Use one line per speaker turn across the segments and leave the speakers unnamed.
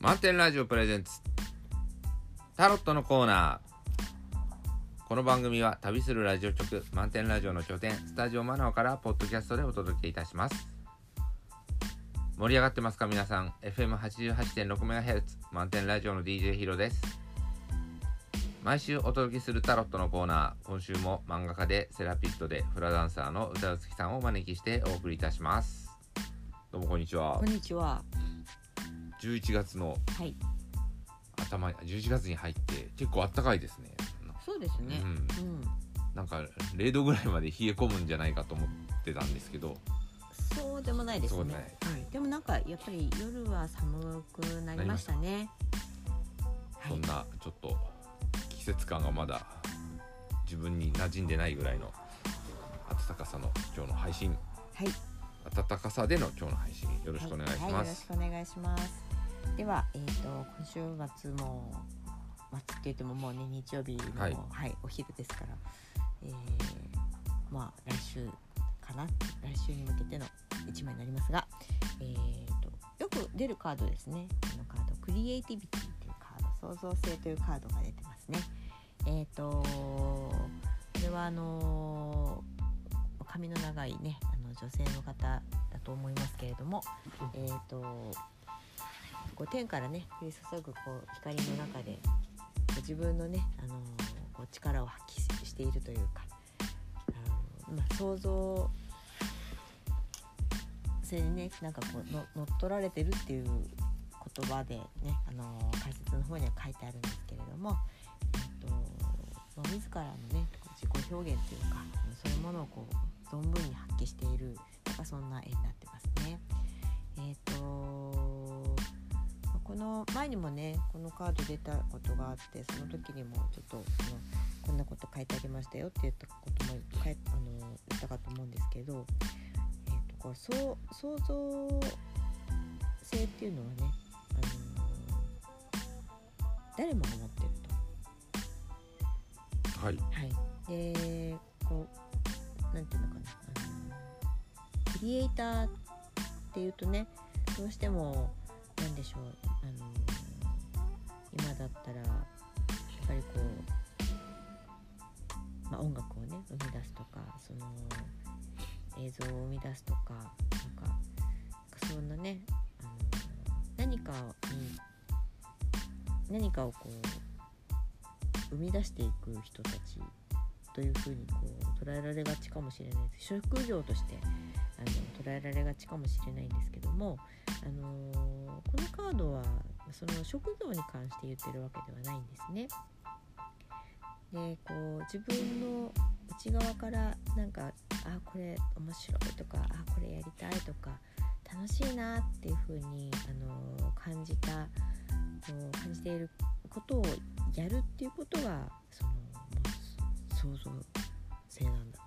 満点ラジオプレゼンツ。タロットのコーナー。この番組は旅するラジオ局満点ラジオの拠点スタジオマナオからポッドキャストでお届けいたします。盛り上がってますか皆さん。FM88.6MHz 満点ラジオの DJ ヒロです。毎週お届けするタロットのコーナー。今週も漫画家でセラピストでフラダンサーの歌うつきさんをお招きしてお送りいたします。どうもこんにちは。
こんにちは。
11月の
はい。
頭11月に入って結構暖かいですね
そうですね。
う
うんん。
なんか0度ぐらいまで冷え込むんじゃないかと思ってたんですけど
そうでもないですね。はい。でもなんかやっぱり夜は寒くなりましたね。はい
そん。なちょっと季節感がまだ自分に馴染んでないぐらいの暖かさの今日の配信
はい。
暖かさでの今日の配信よろしくお願いし
はい、よろし
ます、
くお願いします。では、えっ、と今週末も末って言ってももうね日曜日の
は
はいい、お昼ですから、えー、まあ来週かな？来週に向けての一枚になりますが、えー、とよく出るカードですね。このカードクリエイティビティというカード創造性というカードが出てますね。えっ、とこれはあのー髪の長いねあの女性の方だと思いますけれども、えー、とこう天からね降り注ぐこう光の中で自分のね、あのーこう力を発揮しているというか、あのまあ、想像性にねなんかこうの乗っ取られてるっていう言葉でね、あの解説の方には書いてあるんですけれども、えーとまあ、自らのね自己表現というかそういうものをこう存分に発揮しているなんかそんな絵になってます。この前にもねこのカード出たことがあってその時にもちょっとこんなこと書いてありましたよって言ったことも書いあの言ったかと思うんですけど、えー、とこうそう想像性っていうのはね、あの誰もが持ってると。
はい
はい、でこうなんていうのかなあのクリエイターっていうとねどうしてもなんでしょうあの今だったらやっぱりこう、まあ、音楽をね生み出すとかその映像を生み出すとかなんかなんかそんなねあの何かに何かをこう生み出していく人たちというふうにこう捉えられがちかもしれないです。職業としてあの捉えられがちかもしれないんですけども、あのこのカードはその職業に関して言ってるわけではないんですね。でこう自分の内側からなんかあこれ面白いとかあこれやりたいとか楽しいなっていうふうに、あの感じた感じていることをやるっていうことがそのもう想像性なんだ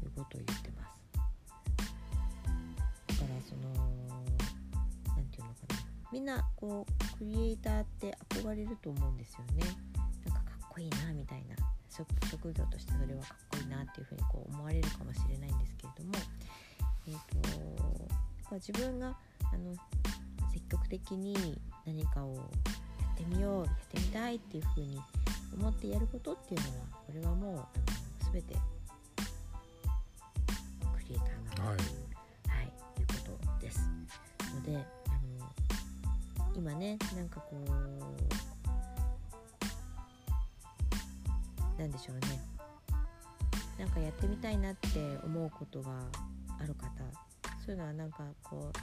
ということを言ってますだからそのみんなこうクリエイターって憧れると思うんですよね。なんかかっこいいなみたいな。職職業としてそれはかっこいいなっていうふうにこう思われるかもしれないんですけれども。えっ、とこう自分があの積極的に何かをやってみようやってみたいっていうふうに思ってやることっていうのはこれはもうあの全てクリエイターなんだとい。う、はい。いうことです。ので今ねなんかこうなんでしょうねなんかやってみたいなって思うことがある方そういうのはなんかこう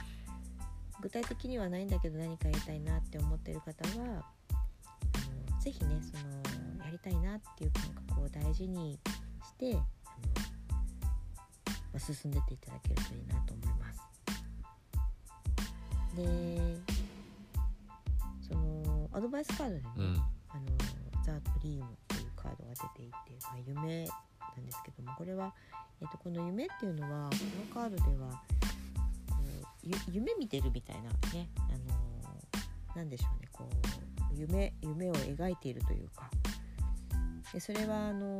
具体的にはないんだけど何かやりたいなって思ってる方はあのぜひねそのやりたいなっていう感覚を大事にして、まあ、進んでっていただけるといいなと思います。でアドバイスカードでね、
うん。
あのザ・ドリームというカードが出ていて、まあ、夢なんですけどもこれは、えっとこの夢っていうのはこのカードではこうゆ夢見てるみたいなね、あのなんでしょうねこう夢夢を描いているというか。でそれはあの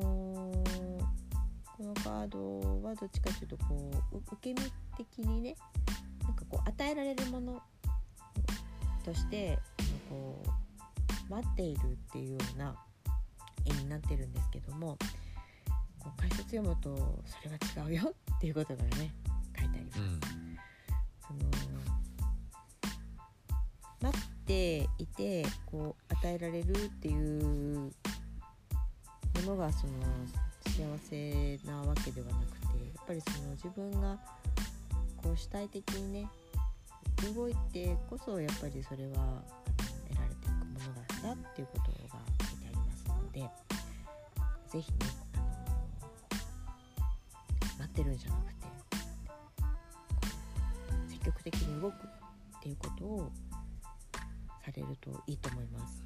このカードはどっちかというとこうう受け身的にねなんかこう与えられるものとしてこう待っているっていうような絵になってるんですけどもこう解説読むとそれは違うよっていうことがね書いてあります。
うん
その待っていてこう与えられるっていうものがその幸せなわけではなくてやっぱりその自分がこう主体的にね動いてこそやっぱりそれはだっていうことが書いてありますので是非ねあの待ってるんじゃなくて積極的に動くっていうことをされるといいと思います。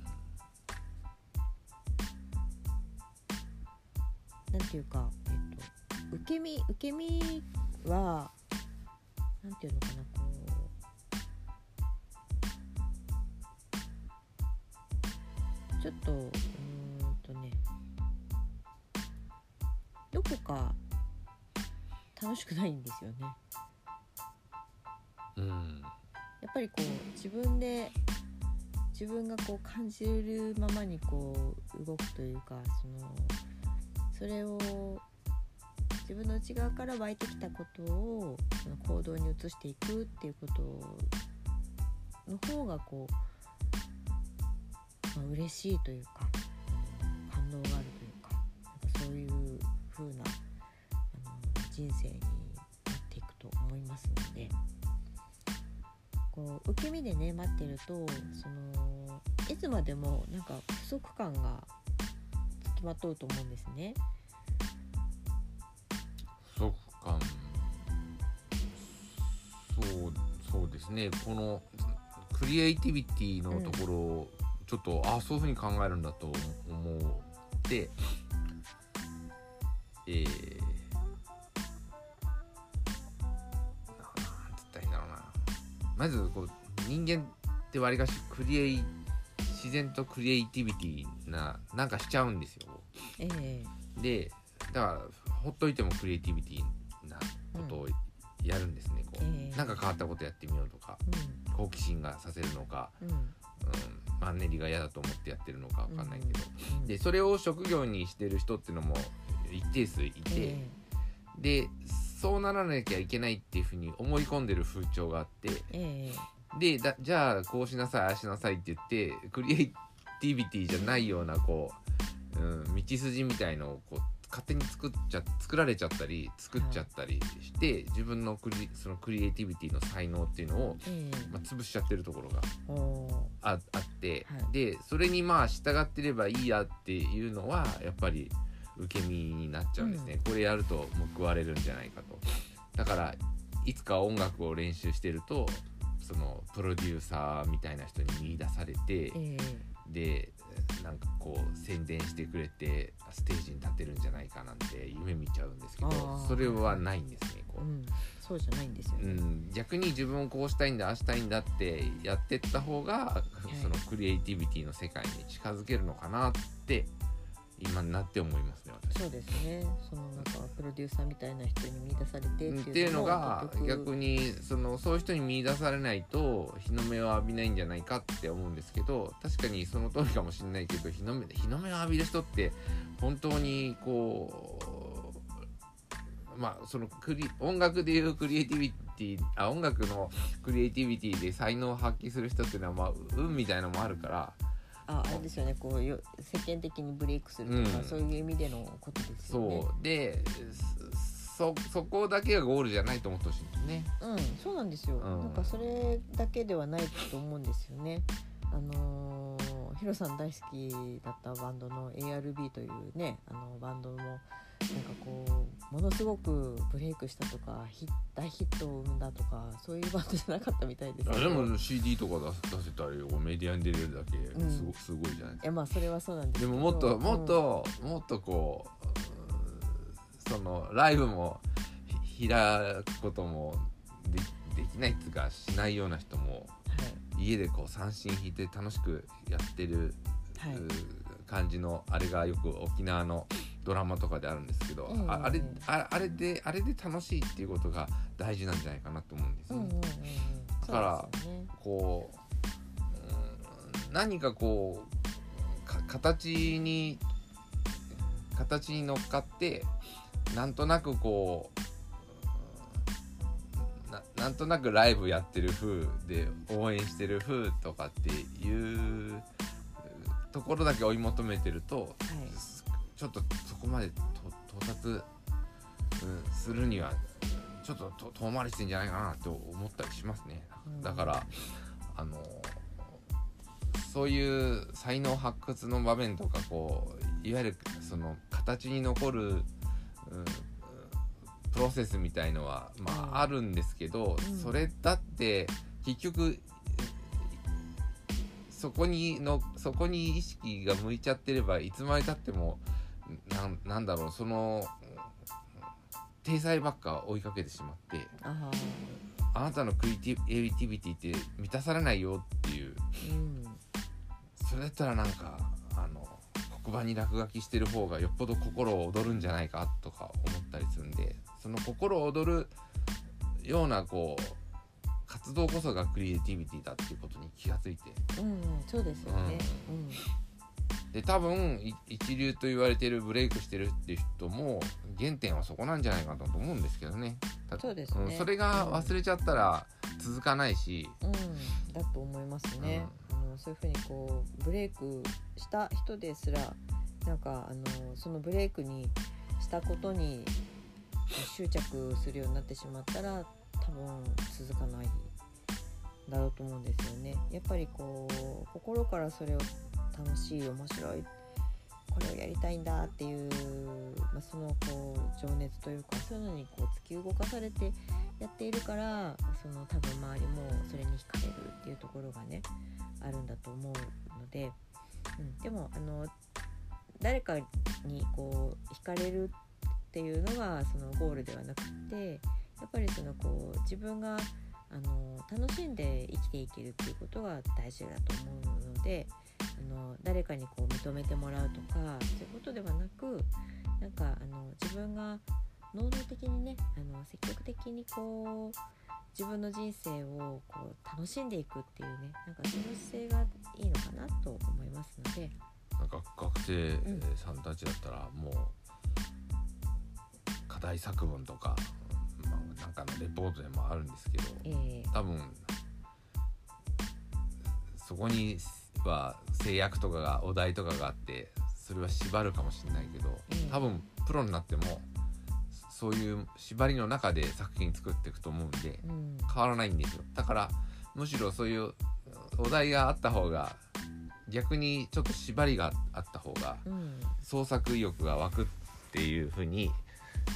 なんていうか、えっと、受け身受け身はなんていうのかなちょっとうーんとねどこか楽しくないんですよね。
うん
やっぱりこう自分で自分がこう感じるままにこう動くというかそのそれを自分の内側から湧いてきたことをその行動に移していくっていうことの方がこう、まあ嬉しいというかあの感動があるというかなんかそういう風なあの人生になっていくと思いますので。こう受け身でね待ってるとそのいつまでもなんか不足感がつきまとうと思うんですね。
不足感そうそうですねこのクリエイティビティのところをちょっと、あそういうふうに考えるんだと思ってえー、ななんつったらいいんだろうな。まずこう人間ってわりかしクリエイ自然とクリエイティビティななんかしちゃうんですよ。
ええ。
でだからほっといてもクリエイティビティなことをやるんですね、こう、
ええ。
なんか変わったことやってみようとか好奇心がさせるのか、
うんうん。
うん、マンネリが嫌だと思ってやってるのかわかんないけど、
うん
でそれを職業にしてる人っていうのも一定数いて、
え。
でそうならなきゃいけないっていうふうに思い込んでる風潮があって
ええ。
でだじゃあこうしなさいああしなさいって言ってクリエイティビティじゃないようなこう、うん、道筋みたいのをこう勝手に作っちゃ作られちゃったり作っちゃったりして、自分のクリそのクリエイティビティの才能っていうのを、
ええ。
まあ、潰しちゃってるところがああって、
はい。
でそれにまあ従ってればいいやっていうのはやっぱり受け身になっちゃうんですね、これやると報われるんじゃないかと。だからいつか音楽を練習してるとそのプロデューサーみたいな人に見出されて、
え
でなんかこう宣伝してくれてステージに立てるんじゃないかなんて夢見ちゃうんですけどそれはないんですねこう、
うん、そうじゃないんですよね。
うん、逆に自分をこうしたいんだああしたいんだってやってった方が、
い。
そのクリエイティビティの世界に近づけるのかなって今になって思いますね私。
そうですね。そのなんかプロデューサーみたいな人に見出されてっていう
っていうのが逆にそのそういう人に見出されないと日の目を浴びないんじゃないかって思うんですけど確かにその通りかもしれないけど日の目日の目を浴びる人って本当にこうまあそのクリ音楽でいうクリエイティビティあ音楽のクリエイティビティで才能を発揮する人っていうのはまあ運みたいなのもあるから
ああれですよね。こうよ世間的にブレイクするとか、
うん
そういう意味でのことですよね。
そうでそそこだけがゴールじゃないと思ってほしいんですね。
うん、そうなんですよ。
うん
なんかそれだけではないと思うんですよね。あのーヒロさん大好きだったバンドの ARB というねあのバンドもなんかこうものすごくブレイクしたとかヒ大ヒットを生んだとかそういうバンドじゃなかったみたいですけど。
でも CD とか出出せたりメディアに出れるだけ
うん。
すご,、すごいじゃないですか。
まあそれはそうなんです
でももっと
うん。
もっと、もっとこうそのライブもひ開くこともでできないっていうかしないような人も家でこう三振弾いて楽しくやってる、
はい、はいう
感じのあれがよく沖縄のドラマとかであるんですけど、
ええ
ああれああれであれで楽しいっていうことが大事なんじゃないかなと思うんです。よね。
うんうんうんうん。
だから
そう
う何かこうか形に形に乗っかってなんとなくこうななんとなくライブやってる風で応援してる風とかっていうところだけ追い求めてると
はい
ちょっとそこまでと到達、うん、するにはちょっとと遠回りしてんじゃないかなって思ったりしますね。
うん。
だからあのそういう才能発掘の場面とかこういわゆるその形に残る、うんプロセスみたいのはま
うん。
ああるんですけど、
うん。
それだって結局そこにのそこに意識が向いちゃってればいつまでたってもなんなんだろうその体裁ばっか追いかけてしまって
あ
あなたのクリエイティビティって満たされないよっていう。
ーうん。
それだったらなんかあの黒板に落書きしてる方がよっぽど心を躍るんじゃないかとか思ったりするんでその心躍るようなこう活動こそがクリエイティビティだっていうことに気がついて。
うんうんそうですよね
で多分い一流と言われてるブレイクしてるっていう人も原点はそこなんじゃないかなと思うんですけどね。た
そうですね
んそれが忘れちゃったら続かないし、
うん、うん、だと思いますね、あのそういうふうにこうブレイクした人ですらなんかあのそのブレイクにしたことに執着するようになってしまったら多分続かないだろうと思うんですよね。やっぱりこう心からそれを楽しい面白い。これをやりたいんだっていう、まあ、そのこう情熱というかそういうのにこう突き動かされてやっているからその多分周りもそれに惹かれるっていうところがねあるんだと思うので、うん、でもあの誰かにこう惹かれるっていうのがそのゴールではなくってやっぱりそのこう自分があの楽しんで生きていけるっていうことが大事だと思うのであの誰かにこう認めてもらうとかそういうことではなくなんかあの自分が能動的にねあの積極的にこう自分の人生をこう楽しんでいくっていうねなんかその姿勢がいいのかなと思いますので、
なんか学生さんたちだったらもう課題作文とか、まあ、なんかのレポートでもあるんですけど
えー
多分そこには制約とかがお題とかがあってそれは縛るかもしれないけど
うん。
多分プロになってもそういう縛りの中で作品作っていくと思うんで
うん。
変わらないんですよ。だからむしろそういうお題があった方が逆にちょっと縛りがあった方が
うん。
創作意欲が湧くっていうふうに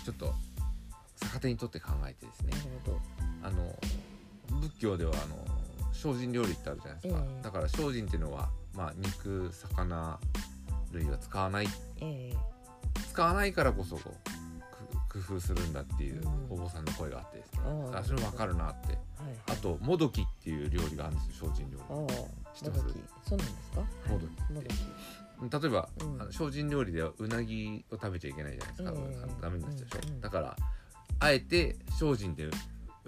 ちょっと逆手にとって考えてですね。あの仏教ではあの精進料理ってあるじゃないですか、
ええ。
だから精進っていうのは、まあ、肉魚類は使わない。
え
使わないからこそ工夫するんだっていう
うん。
お坊さんの声があってですね、
ああ。
あそれ分かるなって。
ー、はい。
あともどきっていう料理があるんですよ精進料
ああ
知ってます？
そうなんですか？はい。
もどき。
もどき。
理例えば、
うん。
あの精進料理ではうなぎを食べちゃいけないじゃないですか、
ええ。
あのダメになっちゃうでしょ、
うん。うん。
だからあえて精進で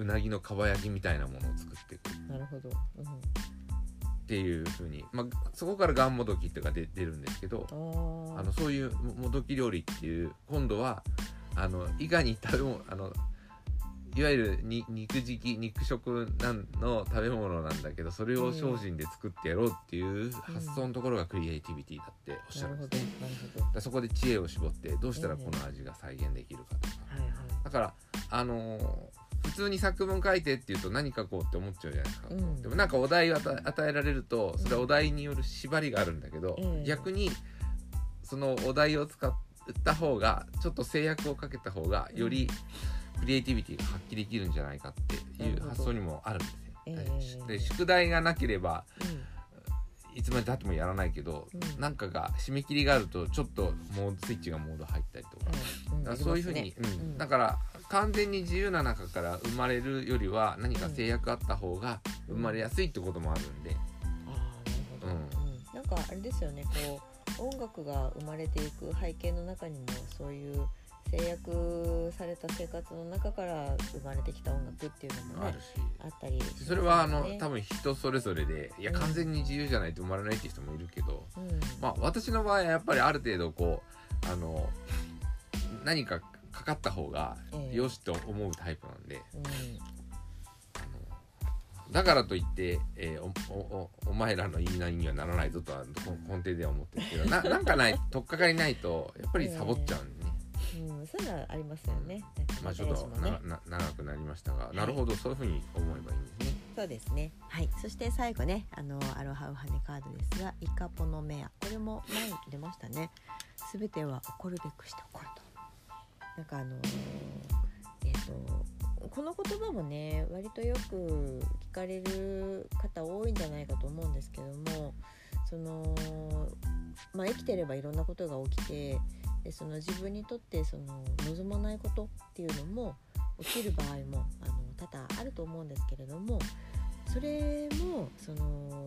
うなぎのかば焼きみたいなものを作っていく。
なるほど、うん、
っていうふうに、まあ、そこからがんもどきっていうか出出るんですけど
あ
のそういうももどき料理っていう今度はあのいかに食べ物あのいわゆるに肉食肉食なんの食べ物なんだけどそれを精進で作ってやろうっていう発想のところがクリエイティビティだっておっしゃ
なる
んですね。
なるほど。
だからそこで知恵を絞ってどうしたらこの味が再現できるかとか、
はいはい。
だからあのー普通に作文書いてっていうと何書こうって思っちゃうじゃないですか、
うん。
でもなんかお題を与えられるとそれはお題による縛りがあるんだけど、
ええ
逆にそのお題を使った方がちょっと制約をかけた方がよりクリエイティビティが発揮できるんじゃないかっていう発想にもあるんですよ。
ええ。
で宿題がなければ
うん。
いつまでたってもやらないけど、
うん。
なんかが締め切りがあるとちょっとモードスイッチがモード入ったりとか,、
うん。
だからそういうふうに、うん。だから完全に自由な中から生まれるよりは何か制約あった方が生まれやすいってこともあるんで、
ああなるほど、うん。なんかあれですよねこう音楽が生まれていく背景の中にもそういう制約された生活の中から生まれてきた音楽っていうのもね
あるし。
あったりね。
それはあの多分人それぞれでいや
うん。
完全に自由じゃないと生まれないって人もいるけど、
うん。
まあ私の場合はやっぱりある程度こうあの何かかかった方が
ええ
よしと思うタイプなんで、だからといって、えーおおおお前らの言いなりにはならないぞとはこ根底では思ってるけどな なんかない取っかかりないとやっぱりサボっちゃうんでね、
うん、そういうのはありますよね。
まあちょっと
ね
なな長くなりましたが、
い
なるほどそういうふうに思えばいいんですね。
そうですね。はい。そして最後ね、あのアロハウハネカードですが、イカポノメア。これも前に出ましたね。すべては起こるべくして起こると。なんかあのえっ、とこの言葉もね、割とよく聞かれる方多いんじゃないかと思うんですけども、そのまあ生きてればいろんなことが起きて。でその自分にとってその望まないことっていうのも起きる場合もあの多々あると思うんですけれどもそれもその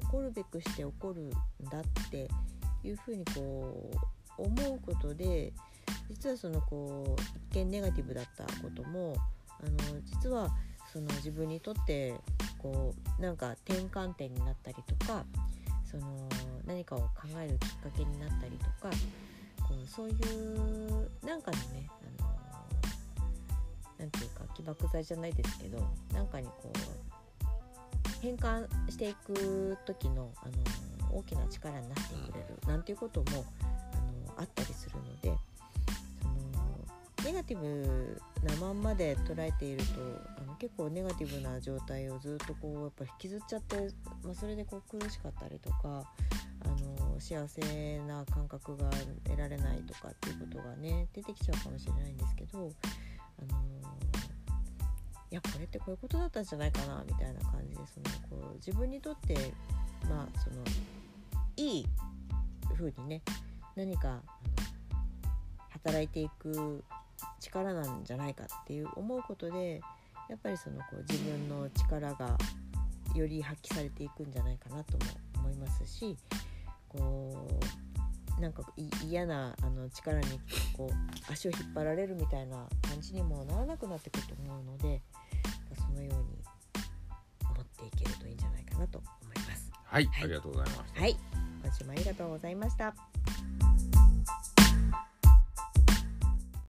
起こるべくして起こるんだっていうふうにこう思うことで実はそのこう一見ネガティブだったこともあの実はその自分にとってこうなんか転換点になったりとかその何かを考えるきっかけになったりとかこうそういうなんかのねあのなんていうか起爆剤じゃないですけどなんかにこう変換していく時のあの大きな力になってくれるなんていうこともあのあったりするのでネガティブなまんまで捉えているとあの結構ネガティブな状態をずっとこうやっぱ引きずっちゃって、まあ、それでこう苦しかったりとかあの幸せな感覚が得られないとかっていうことがね出てきちゃうかもしれないんですけどあのいやこれってこういうことだったんじゃないかなみたいな感じでそのこう自分にとってまあそのいい風にね何かあの働いていく力なんじゃないかっていう思うことでやっぱりそのこう自分の力がより発揮されていくんじゃないかなとも思いますしこうなんかい嫌なあの力にこう足を引っ張られるみたいな感じにもならなくなってくると思うのでそのように思っていけるといいんじゃないかなと思います。
はい、
はい
ありがとうございました。
はい、今週もありがとうございました。